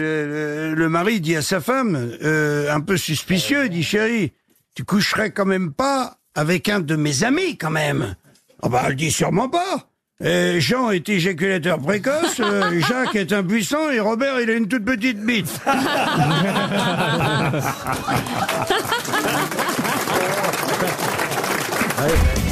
le, mari dit à sa femme, euh, un peu suspicieux, dit chérie, tu coucherais quand même pas avec un de mes amis quand même. Oh bah, elle dit sûrement pas. Jean est éjaculateur précoce, euh, Jacques est impuissant et Robert il a une toute petite bite.